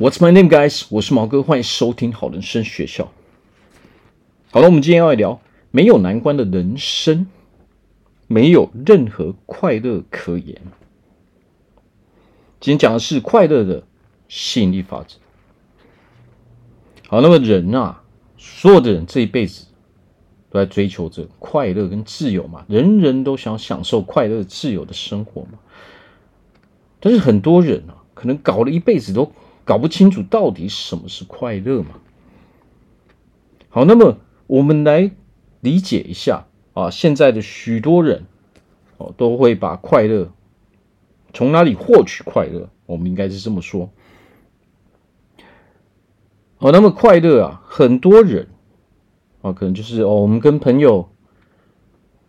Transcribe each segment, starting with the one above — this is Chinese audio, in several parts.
What's my name, guys？我是毛哥，欢迎收听好人生学校。好了，我们今天要来聊没有难关的人生，没有任何快乐可言。今天讲的是快乐的吸引力法则。好，那么人啊，所有的人这一辈子都在追求着快乐跟自由嘛，人人都想享受快乐自由的生活嘛。但是很多人啊，可能搞了一辈子都。搞不清楚到底什么是快乐嘛？好，那么我们来理解一下啊，现在的许多人哦都会把快乐从哪里获取快乐？我们应该是这么说。好，那么快乐啊，很多人啊，可能就是哦，我们跟朋友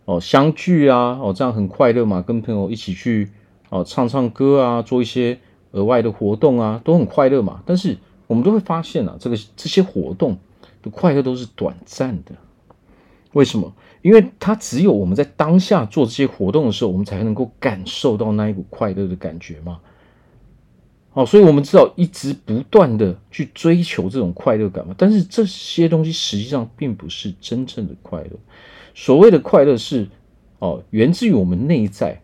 哦相聚啊，哦这样很快乐嘛，跟朋友一起去哦唱唱歌啊，做一些。额外的活动啊，都很快乐嘛。但是我们都会发现啊，这个这些活动的快乐都是短暂的。为什么？因为它只有我们在当下做这些活动的时候，我们才能够感受到那一股快乐的感觉嘛。哦，所以我们知道一直不断的去追求这种快乐感嘛。但是这些东西实际上并不是真正的快乐。所谓的快乐是哦，源自于我们内在。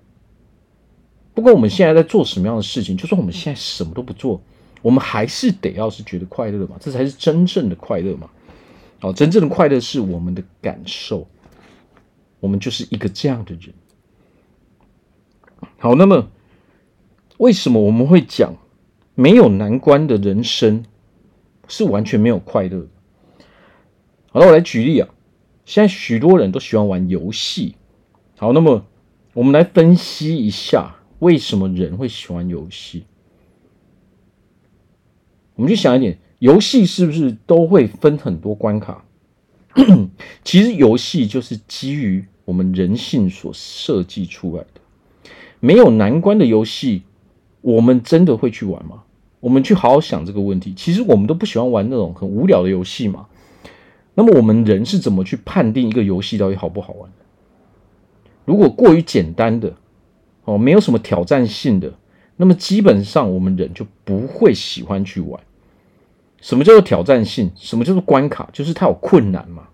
不管我们现在在做什么样的事情，就算我们现在什么都不做，我们还是得要是觉得快乐嘛，这才是真正的快乐嘛。哦，真正的快乐是我们的感受，我们就是一个这样的人。好，那么为什么我们会讲没有难关的人生是完全没有快乐？好，那我来举例啊，现在许多人都喜欢玩游戏。好，那么我们来分析一下。为什么人会喜欢游戏？我们去想一点，游戏是不是都会分很多关卡？其实游戏就是基于我们人性所设计出来的。没有难关的游戏，我们真的会去玩吗？我们去好好想这个问题。其实我们都不喜欢玩那种很无聊的游戏嘛。那么我们人是怎么去判定一个游戏到底好不好玩？如果过于简单的。哦，没有什么挑战性的，那么基本上我们人就不会喜欢去玩。什么叫做挑战性？什么叫做关卡？就是它有困难嘛。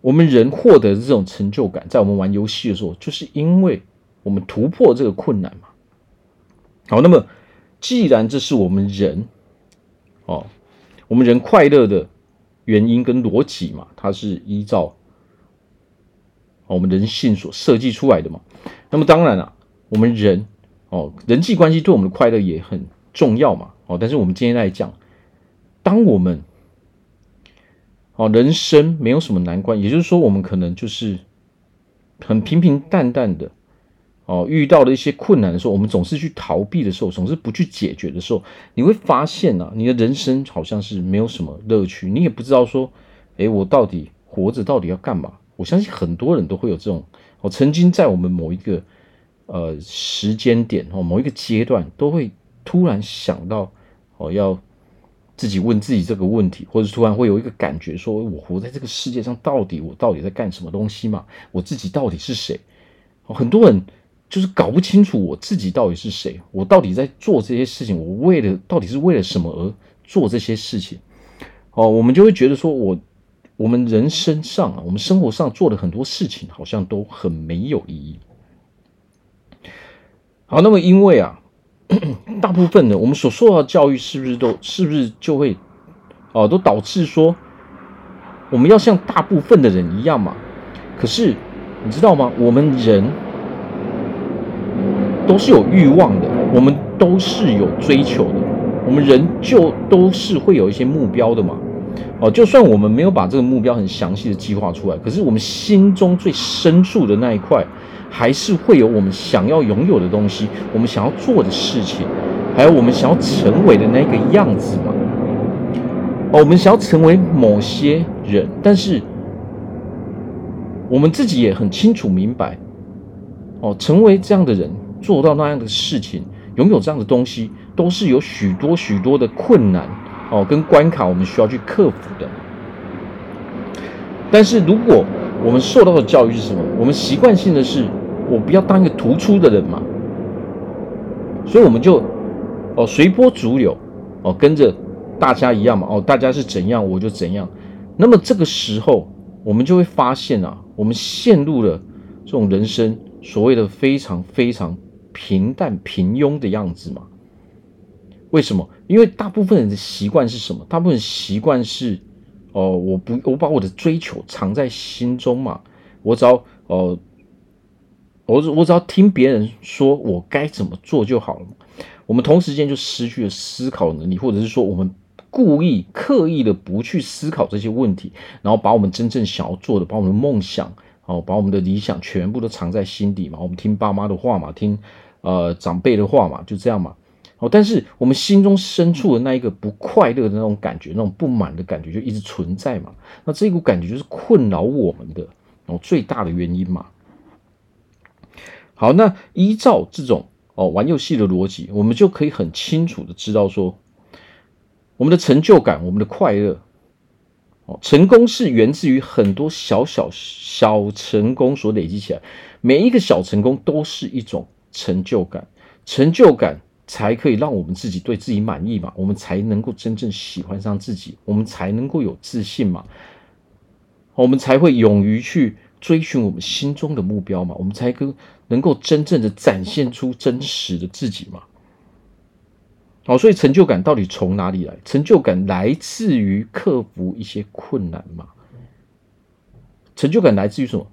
我们人获得这种成就感，在我们玩游戏的时候，就是因为我们突破这个困难嘛。好，那么既然这是我们人，哦，我们人快乐的原因跟逻辑嘛，它是依照我们人性所设计出来的嘛。那么当然了。我们人哦，人际关系对我们的快乐也很重要嘛。哦，但是我们今天来讲，当我们哦，人生没有什么难关，也就是说，我们可能就是很平平淡淡的哦，遇到了一些困难的时候，我们总是去逃避的时候，总是不去解决的时候，你会发现啊，你的人生好像是没有什么乐趣，你也不知道说，诶，我到底活着到底要干嘛？我相信很多人都会有这种，哦，曾经在我们某一个。呃，时间点哦，某一个阶段都会突然想到哦，要自己问自己这个问题，或者突然会有一个感觉，说我活在这个世界上，到底我到底在干什么东西嘛？我自己到底是谁？很多人就是搞不清楚我自己到底是谁，我到底在做这些事情，我为了到底是为了什么而做这些事情？哦，我们就会觉得说我我们人生上啊，我们生活上做的很多事情，好像都很没有意义。好，那么因为啊，大部分的我们所受到的教育是不是都是不是就会哦，都导致说我们要像大部分的人一样嘛？可是你知道吗？我们人都是有欲望的，我们都是有追求的，我们人就都是会有一些目标的嘛。哦，就算我们没有把这个目标很详细的计划出来，可是我们心中最深处的那一块。还是会有我们想要拥有的东西，我们想要做的事情，还有我们想要成为的那个样子嘛。哦，我们想要成为某些人，但是我们自己也很清楚明白，哦，成为这样的人，做到那样的事情，拥有这样的东西，都是有许多许多的困难哦，跟关卡，我们需要去克服的。但是如果我们受到的教育是什么？我们习惯性的是。我不要当一个突出的人嘛，所以我们就哦随波逐流哦，跟着大家一样嘛，哦，大家是怎样我就怎样。那么这个时候，我们就会发现啊，我们陷入了这种人生所谓的非常非常平淡平庸的样子嘛。为什么？因为大部分人的习惯是什么？大部分习惯是，哦，我不，我把我的追求藏在心中嘛。我只要，哦，我我只要听别人说我该怎么做就好了。我们同时间就失去了思考能力，或者是说，我们故意刻意的不去思考这些问题，然后把我们真正想要做的，把我们的梦想，哦，把我们的理想全部都藏在心底嘛。我们听爸妈的话嘛，听呃长辈的话嘛，就这样嘛。哦，但是我们心中深处的那一个不快乐的那种感觉，那种不满的感觉就一直存在嘛。那这股感觉就是困扰我们的哦最大的原因嘛。好，那依照这种哦玩游戏的逻辑，我们就可以很清楚的知道说，我们的成就感，我们的快乐，哦，成功是源自于很多小小小成功所累积起来，每一个小成功都是一种成就感，成就感。才可以让我们自己对自己满意嘛，我们才能够真正喜欢上自己，我们才能够有自信嘛，我们才会勇于去追寻我们心中的目标嘛，我们才能能够真正的展现出真实的自己嘛。好，所以成就感到底从哪里来？成就感来自于克服一些困难嘛。成就感来自于什么？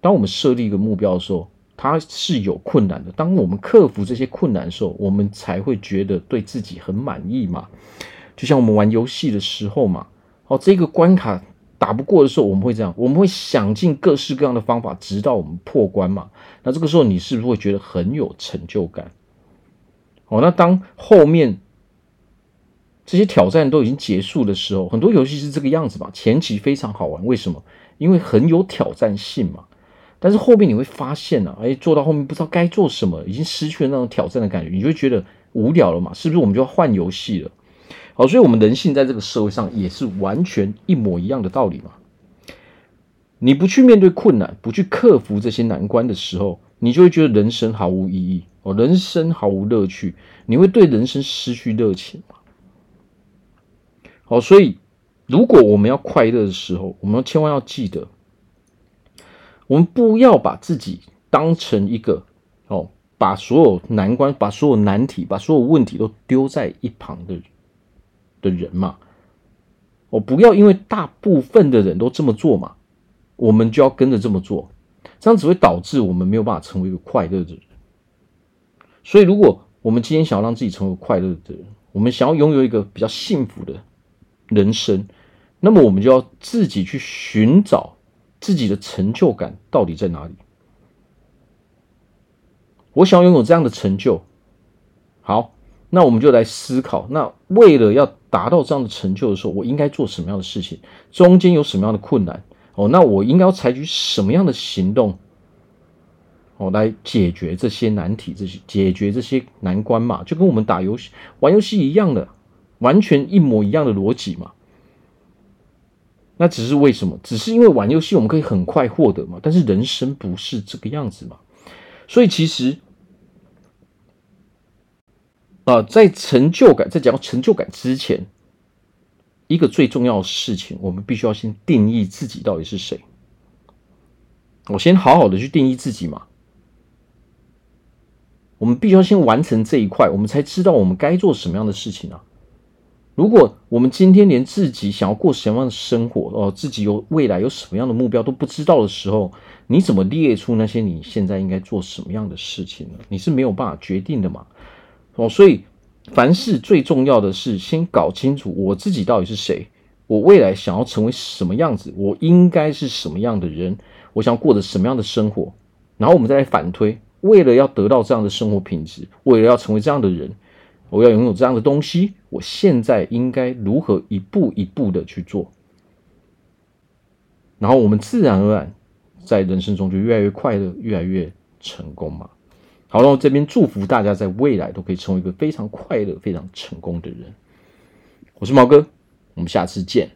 当我们设立一个目标的时候。它是有困难的。当我们克服这些困难的时候，我们才会觉得对自己很满意嘛。就像我们玩游戏的时候嘛，哦，这个关卡打不过的时候，我们会这样，我们会想尽各式各样的方法，直到我们破关嘛。那这个时候，你是不是会觉得很有成就感？哦，那当后面这些挑战都已经结束的时候，很多游戏是这个样子嘛。前期非常好玩，为什么？因为很有挑战性嘛。但是后面你会发现呢、啊，哎，做到后面不知道该做什么，已经失去了那种挑战的感觉，你就会觉得无聊了嘛？是不是我们就要换游戏了？好，所以我们人性在这个社会上也是完全一模一样的道理嘛。你不去面对困难，不去克服这些难关的时候，你就会觉得人生毫无意义哦，人生毫无乐趣，你会对人生失去热情嘛。好，所以如果我们要快乐的时候，我们千万要记得。我们不要把自己当成一个哦，把所有难关、把所有难题、把所有问题都丢在一旁的的人嘛。哦，不要因为大部分的人都这么做嘛，我们就要跟着这么做，这样只会导致我们没有办法成为一个快乐的人。所以，如果我们今天想要让自己成为快乐的人，我们想要拥有一个比较幸福的人生，那么我们就要自己去寻找。自己的成就感到底在哪里？我想拥有这样的成就，好，那我们就来思考。那为了要达到这样的成就的时候，我应该做什么样的事情？中间有什么样的困难？哦，那我应该要采取什么样的行动？哦，来解决这些难题，这些解决这些难关嘛，就跟我们打游戏、玩游戏一样的，完全一模一样的逻辑嘛。那只是为什么？只是因为玩游戏我们可以很快获得嘛？但是人生不是这个样子嘛？所以其实，啊、在成就感，在讲成就感之前，一个最重要的事情，我们必须要先定义自己到底是谁。我先好好的去定义自己嘛。我们必须要先完成这一块，我们才知道我们该做什么样的事情啊。如果我们今天连自己想要过什么样的生活哦，自己有未来有什么样的目标都不知道的时候，你怎么列出那些你现在应该做什么样的事情呢？你是没有办法决定的嘛。哦，所以凡事最重要的是先搞清楚我自己到底是谁，我未来想要成为什么样子，我应该是什么样的人，我想过着什么样的生活，然后我们再来反推，为了要得到这样的生活品质，为了要成为这样的人。我要拥有这样的东西，我现在应该如何一步一步的去做？然后我们自然而然在人生中就越来越快乐，越来越成功嘛。好了，我这边祝福大家在未来都可以成为一个非常快乐、非常成功的人。我是毛哥，我们下次见。